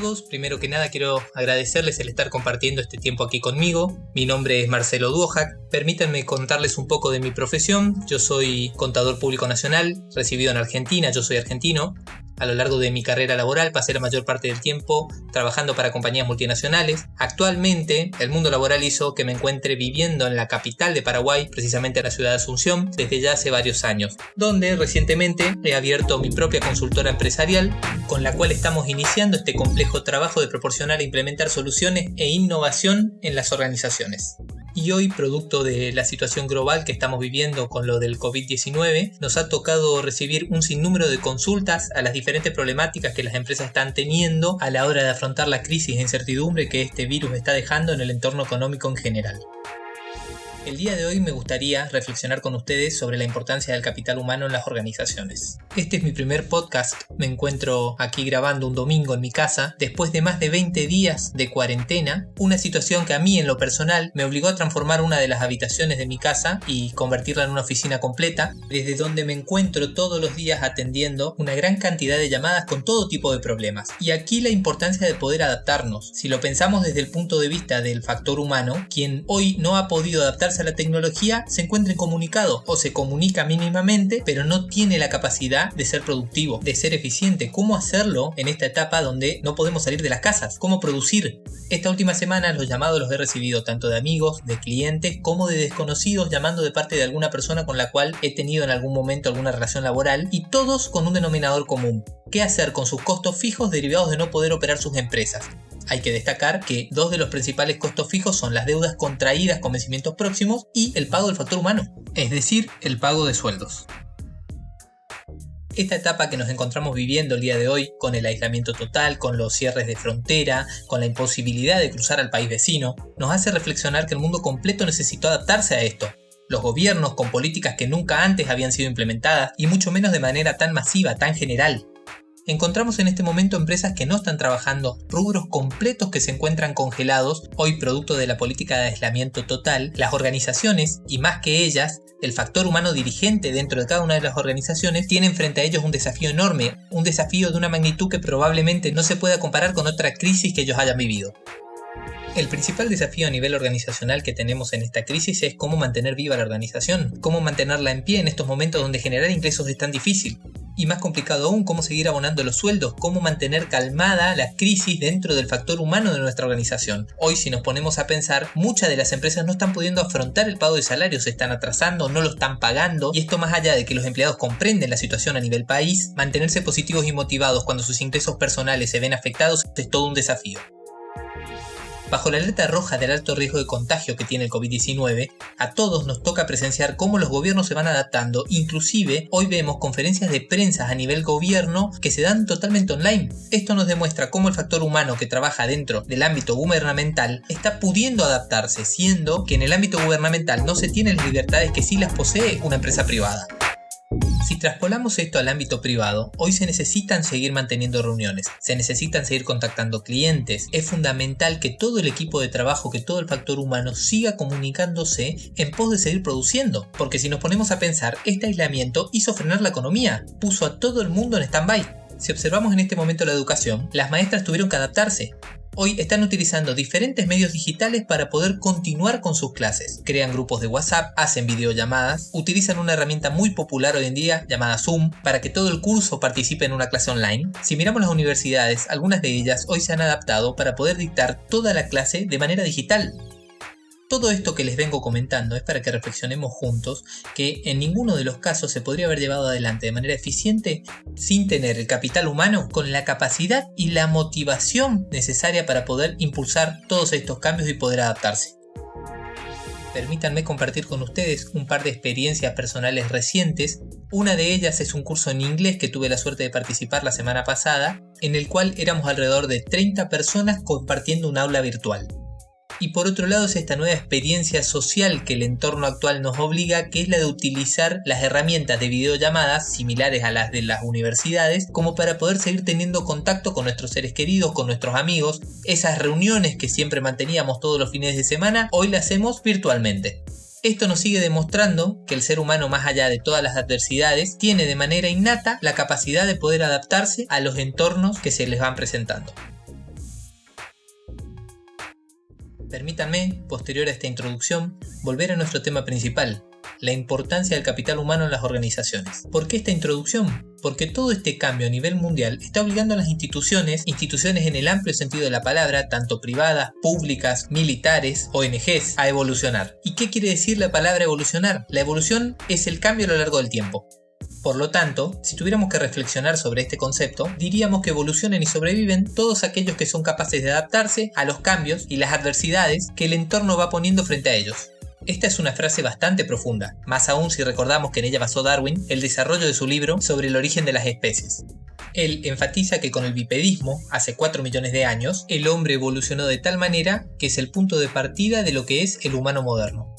todos, primero que nada quiero agradecerles el estar compartiendo este tiempo aquí conmigo. Mi nombre es Marcelo Duojac. Permítanme contarles un poco de mi profesión. Yo soy contador público nacional, recibido en Argentina, yo soy argentino. A lo largo de mi carrera laboral pasé la mayor parte del tiempo trabajando para compañías multinacionales. Actualmente el mundo laboral hizo que me encuentre viviendo en la capital de Paraguay, precisamente en la ciudad de Asunción, desde ya hace varios años, donde recientemente he abierto mi propia consultora empresarial con la cual estamos iniciando este complejo trabajo de proporcionar e implementar soluciones e innovación en las organizaciones. Y hoy, producto de la situación global que estamos viviendo con lo del COVID-19, nos ha tocado recibir un sinnúmero de consultas a las diferentes problemáticas que las empresas están teniendo a la hora de afrontar la crisis e incertidumbre que este virus está dejando en el entorno económico en general. El día de hoy me gustaría reflexionar con ustedes sobre la importancia del capital humano en las organizaciones. Este es mi primer podcast, me encuentro aquí grabando un domingo en mi casa, después de más de 20 días de cuarentena, una situación que a mí en lo personal me obligó a transformar una de las habitaciones de mi casa y convertirla en una oficina completa, desde donde me encuentro todos los días atendiendo una gran cantidad de llamadas con todo tipo de problemas. Y aquí la importancia de poder adaptarnos. Si lo pensamos desde el punto de vista del factor humano, quien hoy no ha podido adaptarse a la tecnología se encuentra incomunicado o se comunica mínimamente, pero no tiene la capacidad de ser productivo, de ser eficiente. ¿Cómo hacerlo en esta etapa donde no podemos salir de las casas? ¿Cómo producir? Esta última semana los llamados los he recibido tanto de amigos, de clientes, como de desconocidos llamando de parte de alguna persona con la cual he tenido en algún momento alguna relación laboral y todos con un denominador común. ¿Qué hacer con sus costos fijos derivados de no poder operar sus empresas? Hay que destacar que dos de los principales costos fijos son las deudas contraídas con vencimientos próximos y el pago del factor humano, es decir, el pago de sueldos. Esta etapa que nos encontramos viviendo el día de hoy, con el aislamiento total, con los cierres de frontera, con la imposibilidad de cruzar al país vecino, nos hace reflexionar que el mundo completo necesitó adaptarse a esto, los gobiernos con políticas que nunca antes habían sido implementadas y mucho menos de manera tan masiva, tan general encontramos en este momento empresas que no están trabajando, rubros completos que se encuentran congelados, hoy producto de la política de aislamiento total, las organizaciones, y más que ellas, el factor humano dirigente dentro de cada una de las organizaciones, tienen frente a ellos un desafío enorme, un desafío de una magnitud que probablemente no se pueda comparar con otra crisis que ellos hayan vivido. El principal desafío a nivel organizacional que tenemos en esta crisis es cómo mantener viva la organización, cómo mantenerla en pie en estos momentos donde generar ingresos es tan difícil y más complicado aún cómo seguir abonando los sueldos, cómo mantener calmada la crisis dentro del factor humano de nuestra organización. Hoy si nos ponemos a pensar, muchas de las empresas no están pudiendo afrontar el pago de salarios, se están atrasando, no lo están pagando y esto más allá de que los empleados comprenden la situación a nivel país, mantenerse positivos y motivados cuando sus ingresos personales se ven afectados es todo un desafío. Bajo la alerta roja del alto riesgo de contagio que tiene el COVID-19, a todos nos toca presenciar cómo los gobiernos se van adaptando, inclusive hoy vemos conferencias de prensa a nivel gobierno que se dan totalmente online. Esto nos demuestra cómo el factor humano que trabaja dentro del ámbito gubernamental está pudiendo adaptarse, siendo que en el ámbito gubernamental no se tienen las libertades que sí las posee una empresa privada. Si traspolamos esto al ámbito privado, hoy se necesitan seguir manteniendo reuniones, se necesitan seguir contactando clientes, es fundamental que todo el equipo de trabajo, que todo el factor humano siga comunicándose en pos de seguir produciendo, porque si nos ponemos a pensar, este aislamiento hizo frenar la economía, puso a todo el mundo en stand-by. Si observamos en este momento la educación, las maestras tuvieron que adaptarse, hoy están utilizando diferentes medios digitales para poder continuar con sus clases. Crean grupos de WhatsApp, hacen videollamadas, utilizan una herramienta muy popular hoy en día llamada Zoom para que todo el curso participe en una clase online. Si miramos las universidades, algunas de ellas hoy se han adaptado para poder dictar toda la clase de manera digital. Todo esto que les vengo comentando es para que reflexionemos juntos que en ninguno de los casos se podría haber llevado adelante de manera eficiente sin tener el capital humano con la capacidad y la motivación necesaria para poder impulsar todos estos cambios y poder adaptarse. Permítanme compartir con ustedes un par de experiencias personales recientes. Una de ellas es un curso en inglés que tuve la suerte de participar la semana pasada, en el cual éramos alrededor de 30 personas compartiendo un aula virtual y por otro lado es esta nueva experiencia social que el entorno actual nos obliga, que es la de utilizar las herramientas de videollamadas similares a las de las universidades, como para poder seguir teniendo contacto con nuestros seres queridos, con nuestros amigos, esas reuniones que siempre manteníamos todos los fines de semana, hoy las hacemos virtualmente. Esto nos sigue demostrando que el ser humano, más allá de todas las adversidades, tiene de manera innata la capacidad de poder adaptarse a los entornos que se les van presentando. Permítanme, posterior a esta introducción, volver a nuestro tema principal, la importancia del capital humano en las organizaciones. ¿Por qué esta introducción? Porque todo este cambio a nivel mundial está obligando a las instituciones, instituciones en el amplio sentido de la palabra, tanto privadas, públicas, militares, ONGs, a evolucionar. ¿Y qué quiere decir la palabra evolucionar? La evolución es el cambio a lo largo del tiempo. Por lo tanto, si tuviéramos que reflexionar sobre este concepto, diríamos que evolucionan y sobreviven todos aquellos que son capaces de adaptarse a los cambios y las adversidades que el entorno va poniendo frente a ellos. Esta es una frase bastante profunda, más aún si recordamos que en ella basó Darwin el desarrollo de su libro sobre el origen de las especies. Él enfatiza que con el bipedismo, hace 4 millones de años, el hombre evolucionó de tal manera que es el punto de partida de lo que es el humano moderno.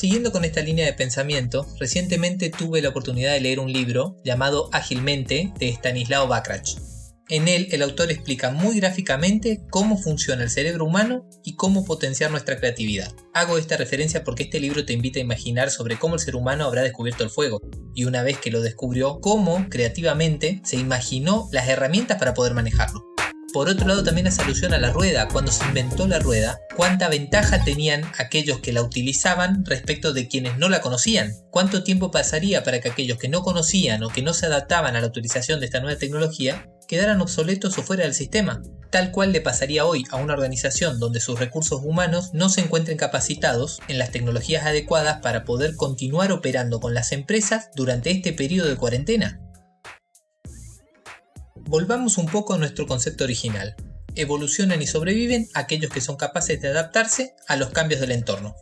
Siguiendo con esta línea de pensamiento, recientemente tuve la oportunidad de leer un libro llamado Ágilmente de Stanislao Bakrach. En él el autor explica muy gráficamente cómo funciona el cerebro humano y cómo potenciar nuestra creatividad. Hago esta referencia porque este libro te invita a imaginar sobre cómo el ser humano habrá descubierto el fuego y una vez que lo descubrió, cómo creativamente se imaginó las herramientas para poder manejarlo. Por otro lado también hace alusión a la rueda. Cuando se inventó la rueda, cuánta ventaja tenían aquellos que la utilizaban respecto de quienes no la conocían. Cuánto tiempo pasaría para que aquellos que no conocían o que no se adaptaban a la utilización de esta nueva tecnología quedaran obsoletos o fuera del sistema, tal cual le pasaría hoy a una organización donde sus recursos humanos no se encuentren capacitados en las tecnologías adecuadas para poder continuar operando con las empresas durante este periodo de cuarentena. Volvamos un poco a nuestro concepto original. Evolucionan y sobreviven aquellos que son capaces de adaptarse a los cambios del entorno.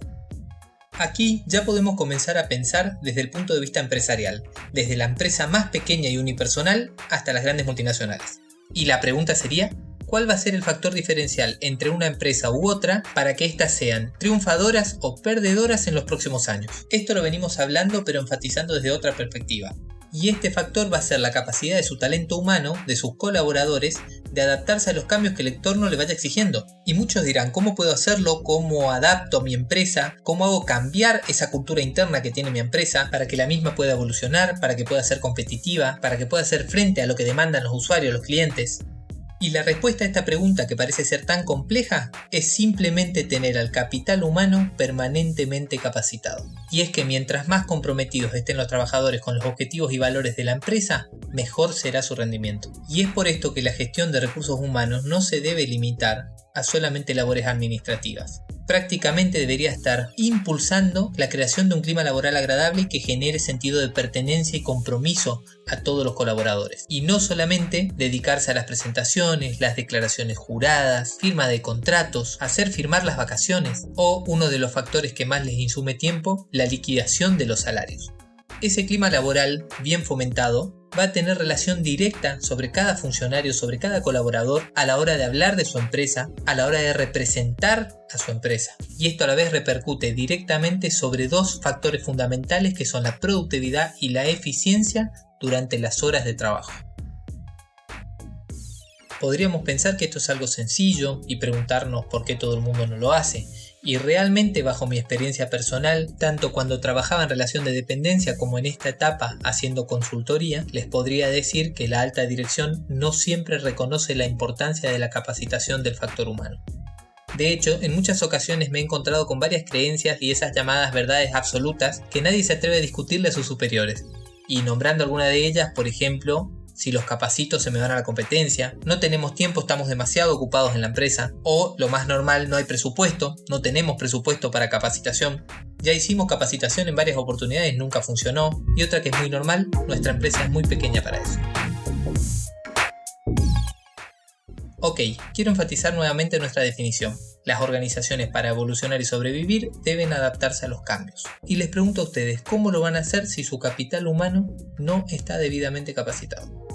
Aquí ya podemos comenzar a pensar desde el punto de vista empresarial, desde la empresa más pequeña y unipersonal hasta las grandes multinacionales. Y la pregunta sería, ¿cuál va a ser el factor diferencial entre una empresa u otra para que éstas sean triunfadoras o perdedoras en los próximos años? Esto lo venimos hablando pero enfatizando desde otra perspectiva y este factor va a ser la capacidad de su talento humano, de sus colaboradores, de adaptarse a los cambios que el entorno le vaya exigiendo. Y muchos dirán, ¿cómo puedo hacerlo? ¿Cómo adapto mi empresa? ¿Cómo hago cambiar esa cultura interna que tiene mi empresa para que la misma pueda evolucionar, para que pueda ser competitiva, para que pueda hacer frente a lo que demandan los usuarios, los clientes? Y la respuesta a esta pregunta que parece ser tan compleja es simplemente tener al capital humano permanentemente capacitado. Y es que mientras más comprometidos estén los trabajadores con los objetivos y valores de la empresa, mejor será su rendimiento. Y es por esto que la gestión de recursos humanos no se debe limitar a solamente labores administrativas prácticamente debería estar impulsando la creación de un clima laboral agradable que genere sentido de pertenencia y compromiso a todos los colaboradores. Y no solamente dedicarse a las presentaciones, las declaraciones juradas, firma de contratos, hacer firmar las vacaciones o uno de los factores que más les insume tiempo, la liquidación de los salarios. Ese clima laboral bien fomentado va a tener relación directa sobre cada funcionario, sobre cada colaborador a la hora de hablar de su empresa, a la hora de representar a su empresa. Y esto a la vez repercute directamente sobre dos factores fundamentales que son la productividad y la eficiencia durante las horas de trabajo. Podríamos pensar que esto es algo sencillo y preguntarnos por qué todo el mundo no lo hace, y realmente bajo mi experiencia personal, tanto cuando trabajaba en relación de dependencia como en esta etapa haciendo consultoría, les podría decir que la alta dirección no siempre reconoce la importancia de la capacitación del factor humano. De hecho, en muchas ocasiones me he encontrado con varias creencias y esas llamadas verdades absolutas que nadie se atreve a discutirle a sus superiores. Y nombrando alguna de ellas, por ejemplo, si los capacitos se me van a la competencia, no tenemos tiempo, estamos demasiado ocupados en la empresa, o lo más normal, no hay presupuesto, no tenemos presupuesto para capacitación. Ya hicimos capacitación en varias oportunidades, nunca funcionó, y otra que es muy normal, nuestra empresa es muy pequeña para eso. Ok, quiero enfatizar nuevamente nuestra definición. Las organizaciones para evolucionar y sobrevivir deben adaptarse a los cambios. Y les pregunto a ustedes, ¿cómo lo van a hacer si su capital humano no está debidamente capacitado?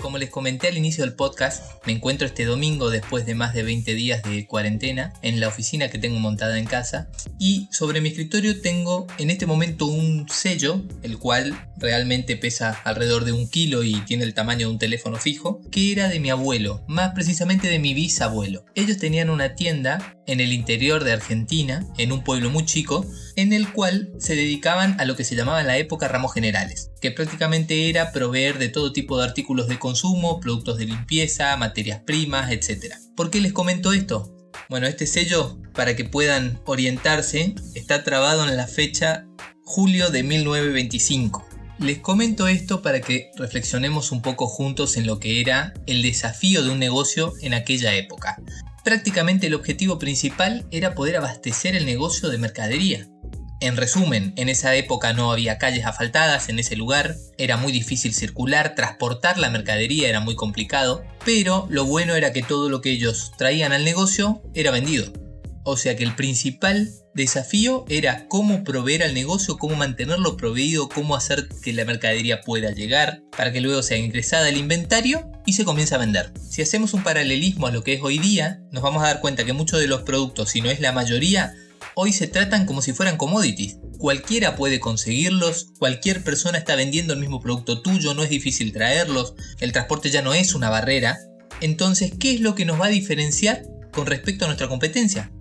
Como les comenté al inicio del podcast, me encuentro este domingo después de más de 20 días de cuarentena en la oficina que tengo montada en casa y sobre mi escritorio tengo en este momento un sello, el cual realmente pesa alrededor de un kilo y tiene el tamaño de un teléfono fijo, que era de mi abuelo, más precisamente de mi bisabuelo. Ellos tenían una tienda en el interior de Argentina, en un pueblo muy chico, en el cual se dedicaban a lo que se llamaba en la época ramos generales, que prácticamente era proveer de todo tipo de artículos de consumo, productos de limpieza, materias primas, etc. ¿Por qué les comento esto? Bueno, este sello, para que puedan orientarse, está trabado en la fecha julio de 1925. Les comento esto para que reflexionemos un poco juntos en lo que era el desafío de un negocio en aquella época. Prácticamente el objetivo principal era poder abastecer el negocio de mercadería. En resumen, en esa época no había calles asfaltadas en ese lugar, era muy difícil circular, transportar la mercadería era muy complicado, pero lo bueno era que todo lo que ellos traían al negocio era vendido. O sea que el principal desafío era cómo proveer al negocio, cómo mantenerlo proveído, cómo hacer que la mercadería pueda llegar, para que luego sea ingresada al inventario y se comience a vender. Si hacemos un paralelismo a lo que es hoy día, nos vamos a dar cuenta que muchos de los productos, si no es la mayoría, hoy se tratan como si fueran commodities. Cualquiera puede conseguirlos, cualquier persona está vendiendo el mismo producto tuyo, no es difícil traerlos, el transporte ya no es una barrera. Entonces, ¿qué es lo que nos va a diferenciar con respecto a nuestra competencia?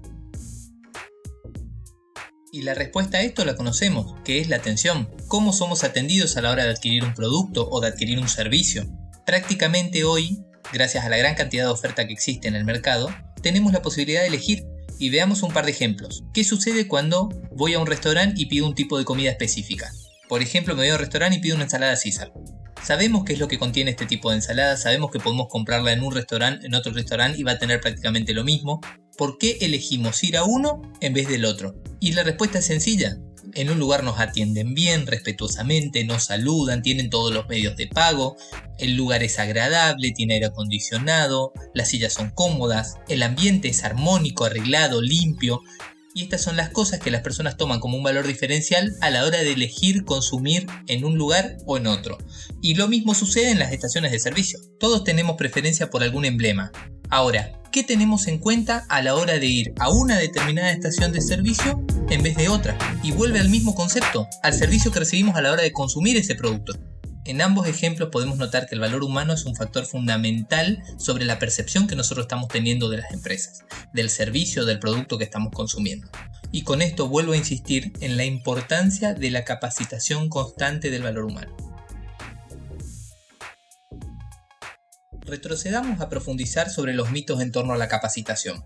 Y la respuesta a esto la conocemos, que es la atención. ¿Cómo somos atendidos a la hora de adquirir un producto o de adquirir un servicio? Prácticamente hoy, gracias a la gran cantidad de oferta que existe en el mercado, tenemos la posibilidad de elegir. Y veamos un par de ejemplos. ¿Qué sucede cuando voy a un restaurante y pido un tipo de comida específica? Por ejemplo, me voy a un restaurante y pido una ensalada César. Sabemos qué es lo que contiene este tipo de ensalada, sabemos que podemos comprarla en un restaurante, en otro restaurante y va a tener prácticamente lo mismo. ¿Por qué elegimos ir a uno en vez del otro? Y la respuesta es sencilla. En un lugar nos atienden bien, respetuosamente, nos saludan, tienen todos los medios de pago, el lugar es agradable, tiene aire acondicionado, las sillas son cómodas, el ambiente es armónico, arreglado, limpio, y estas son las cosas que las personas toman como un valor diferencial a la hora de elegir consumir en un lugar o en otro. Y lo mismo sucede en las estaciones de servicio. Todos tenemos preferencia por algún emblema. Ahora, qué tenemos en cuenta a la hora de ir a una determinada estación de servicio en vez de otra. Y vuelve al mismo concepto, al servicio que recibimos a la hora de consumir ese producto. En ambos ejemplos podemos notar que el valor humano es un factor fundamental sobre la percepción que nosotros estamos teniendo de las empresas, del servicio, del producto que estamos consumiendo. Y con esto vuelvo a insistir en la importancia de la capacitación constante del valor humano. Retrocedamos a profundizar sobre los mitos en torno a la capacitación.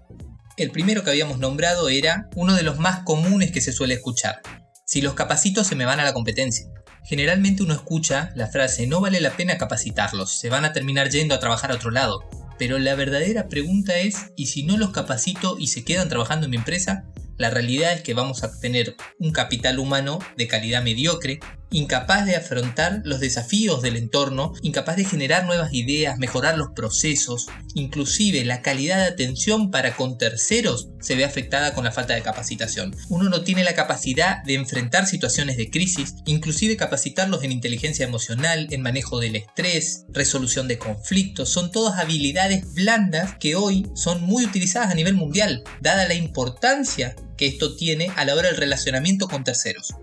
El primero que habíamos nombrado era uno de los más comunes que se suele escuchar. Si los capacito se me van a la competencia. Generalmente uno escucha la frase no vale la pena capacitarlos, se van a terminar yendo a trabajar a otro lado. Pero la verdadera pregunta es, ¿y si no los capacito y se quedan trabajando en mi empresa? La realidad es que vamos a tener un capital humano de calidad mediocre, incapaz de afrontar los desafíos del entorno, incapaz de generar nuevas ideas, mejorar los procesos, inclusive la calidad de atención para con terceros se ve afectada con la falta de capacitación. Uno no tiene la capacidad de enfrentar situaciones de crisis, inclusive capacitarlos en inteligencia emocional, en manejo del estrés, resolución de conflictos, son todas habilidades blandas que hoy son muy utilizadas a nivel mundial, dada la importancia que esto tiene a la hora del relacionamiento con terceros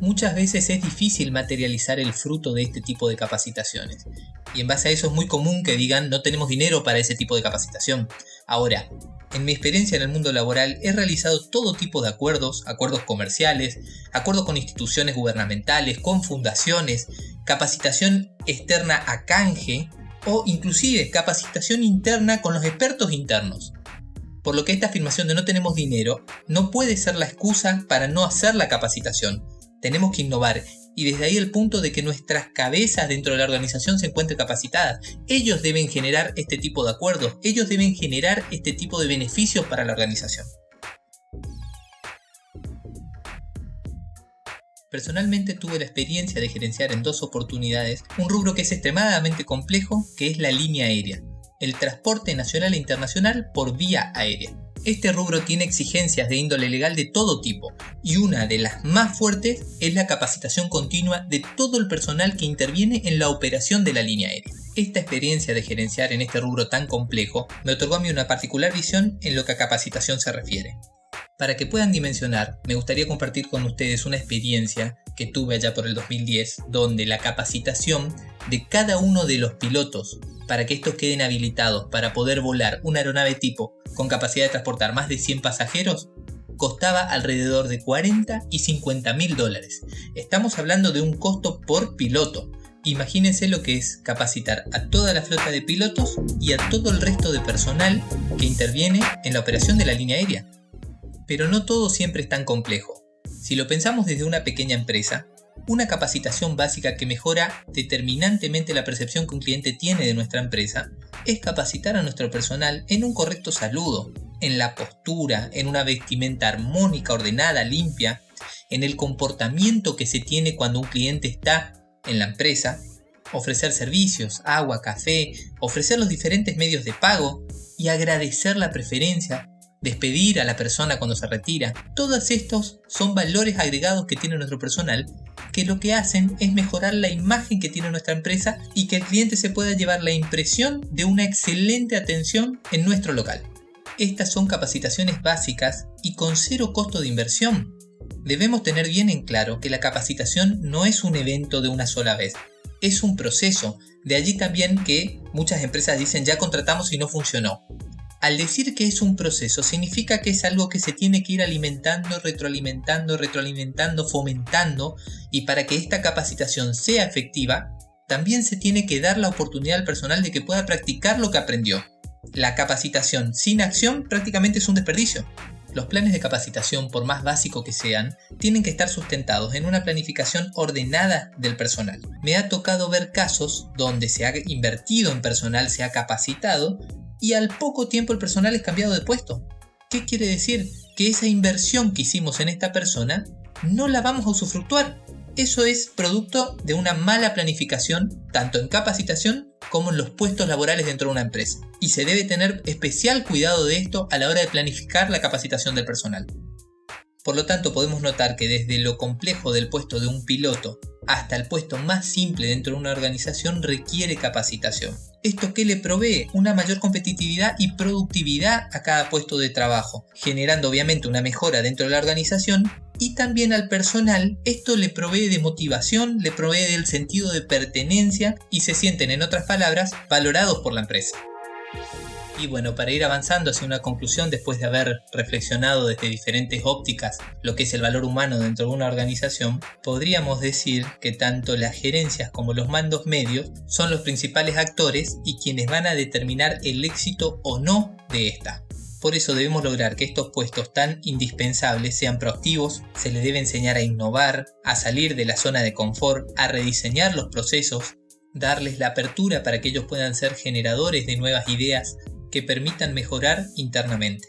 muchas veces es difícil materializar el fruto de este tipo de capacitaciones. Y en base a eso es muy común que digan no tenemos dinero para ese tipo de capacitación. Ahora, en mi experiencia en el mundo laboral he realizado todo tipo de acuerdos, acuerdos comerciales, acuerdos con instituciones gubernamentales, con fundaciones, capacitación externa a canje o inclusive capacitación interna con los expertos internos. Por lo que esta afirmación de no tenemos dinero no puede ser la excusa para no hacer la capacitación, tenemos que innovar y desde ahí el punto de que nuestras cabezas dentro de la organización se encuentren capacitadas. Ellos deben generar este tipo de acuerdos, ellos deben generar este tipo de beneficios para la organización. Personalmente tuve la experiencia de gerenciar en dos oportunidades un rubro que es extremadamente complejo, que es la línea aérea, el transporte nacional e internacional por vía aérea. Este rubro tiene exigencias de índole legal de todo tipo y una de las más fuertes es la capacitación continua de todo el personal que interviene en la operación de la línea aérea. Esta experiencia de gerenciar en este rubro tan complejo me otorgó a mí una particular visión en lo que a capacitación se refiere. Para que puedan dimensionar, me gustaría compartir con ustedes una experiencia que tuve allá por el 2010, donde la capacitación de cada uno de los pilotos para que estos queden habilitados para poder volar una aeronave tipo con capacidad de transportar más de 100 pasajeros costaba alrededor de 40 y 50 mil dólares. Estamos hablando de un costo por piloto. Imagínense lo que es capacitar a toda la flota de pilotos y a todo el resto de personal que interviene en la operación de la línea aérea. Pero no todo siempre es tan complejo. Si lo pensamos desde una pequeña empresa, una capacitación básica que mejora determinantemente la percepción que un cliente tiene de nuestra empresa es capacitar a nuestro personal en un correcto saludo, en la postura, en una vestimenta armónica, ordenada, limpia, en el comportamiento que se tiene cuando un cliente está en la empresa, ofrecer servicios, agua, café, ofrecer los diferentes medios de pago y agradecer la preferencia, despedir a la persona cuando se retira. Todos estos son valores agregados que tiene nuestro personal que lo que hacen es mejorar la imagen que tiene nuestra empresa y que el cliente se pueda llevar la impresión de una excelente atención en nuestro local. Estas son capacitaciones básicas y con cero costo de inversión. Debemos tener bien en claro que la capacitación no es un evento de una sola vez, es un proceso. De allí también que muchas empresas dicen ya contratamos y no funcionó. Al decir que es un proceso significa que es algo que se tiene que ir alimentando, retroalimentando, retroalimentando, fomentando y para que esta capacitación sea efectiva, también se tiene que dar la oportunidad al personal de que pueda practicar lo que aprendió la capacitación sin acción prácticamente es un desperdicio. Los planes de capacitación, por más básicos que sean, tienen que estar sustentados en una planificación ordenada del personal. Me ha tocado ver casos donde se ha invertido en personal, se ha capacitado y al poco tiempo el personal es cambiado de puesto. ¿Qué quiere decir? Que esa inversión que hicimos en esta persona no la vamos a usufructuar. Eso es producto de una mala planificación tanto en capacitación como en los puestos laborales dentro de una empresa. Y se debe tener especial cuidado de esto a la hora de planificar la capacitación del personal. Por lo tanto, podemos notar que desde lo complejo del puesto de un piloto hasta el puesto más simple dentro de una organización requiere capacitación. Esto que le provee una mayor competitividad y productividad a cada puesto de trabajo, generando obviamente una mejora dentro de la organización y también al personal esto le provee de motivación, le provee del sentido de pertenencia y se sienten en otras palabras valorados por la empresa. Y bueno, para ir avanzando hacia una conclusión después de haber reflexionado desde diferentes ópticas lo que es el valor humano dentro de una organización, podríamos decir que tanto las gerencias como los mandos medios son los principales actores y quienes van a determinar el éxito o no de esta. Por eso debemos lograr que estos puestos tan indispensables sean proactivos, se les debe enseñar a innovar, a salir de la zona de confort, a rediseñar los procesos, darles la apertura para que ellos puedan ser generadores de nuevas ideas que permitan mejorar internamente.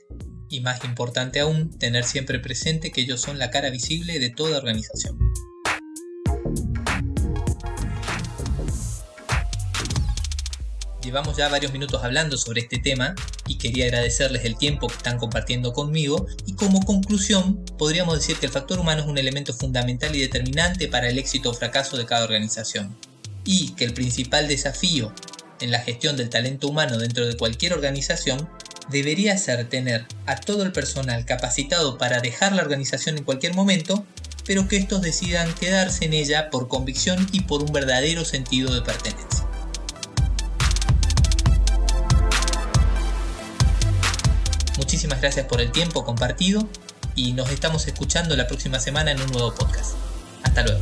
Y más importante aún, tener siempre presente que ellos son la cara visible de toda organización. Llevamos ya varios minutos hablando sobre este tema y quería agradecerles el tiempo que están compartiendo conmigo y como conclusión podríamos decir que el factor humano es un elemento fundamental y determinante para el éxito o fracaso de cada organización y que el principal desafío en la gestión del talento humano dentro de cualquier organización debería ser tener a todo el personal capacitado para dejar la organización en cualquier momento, pero que estos decidan quedarse en ella por convicción y por un verdadero sentido de pertenencia. Muchísimas gracias por el tiempo compartido y nos estamos escuchando la próxima semana en un nuevo podcast. Hasta luego.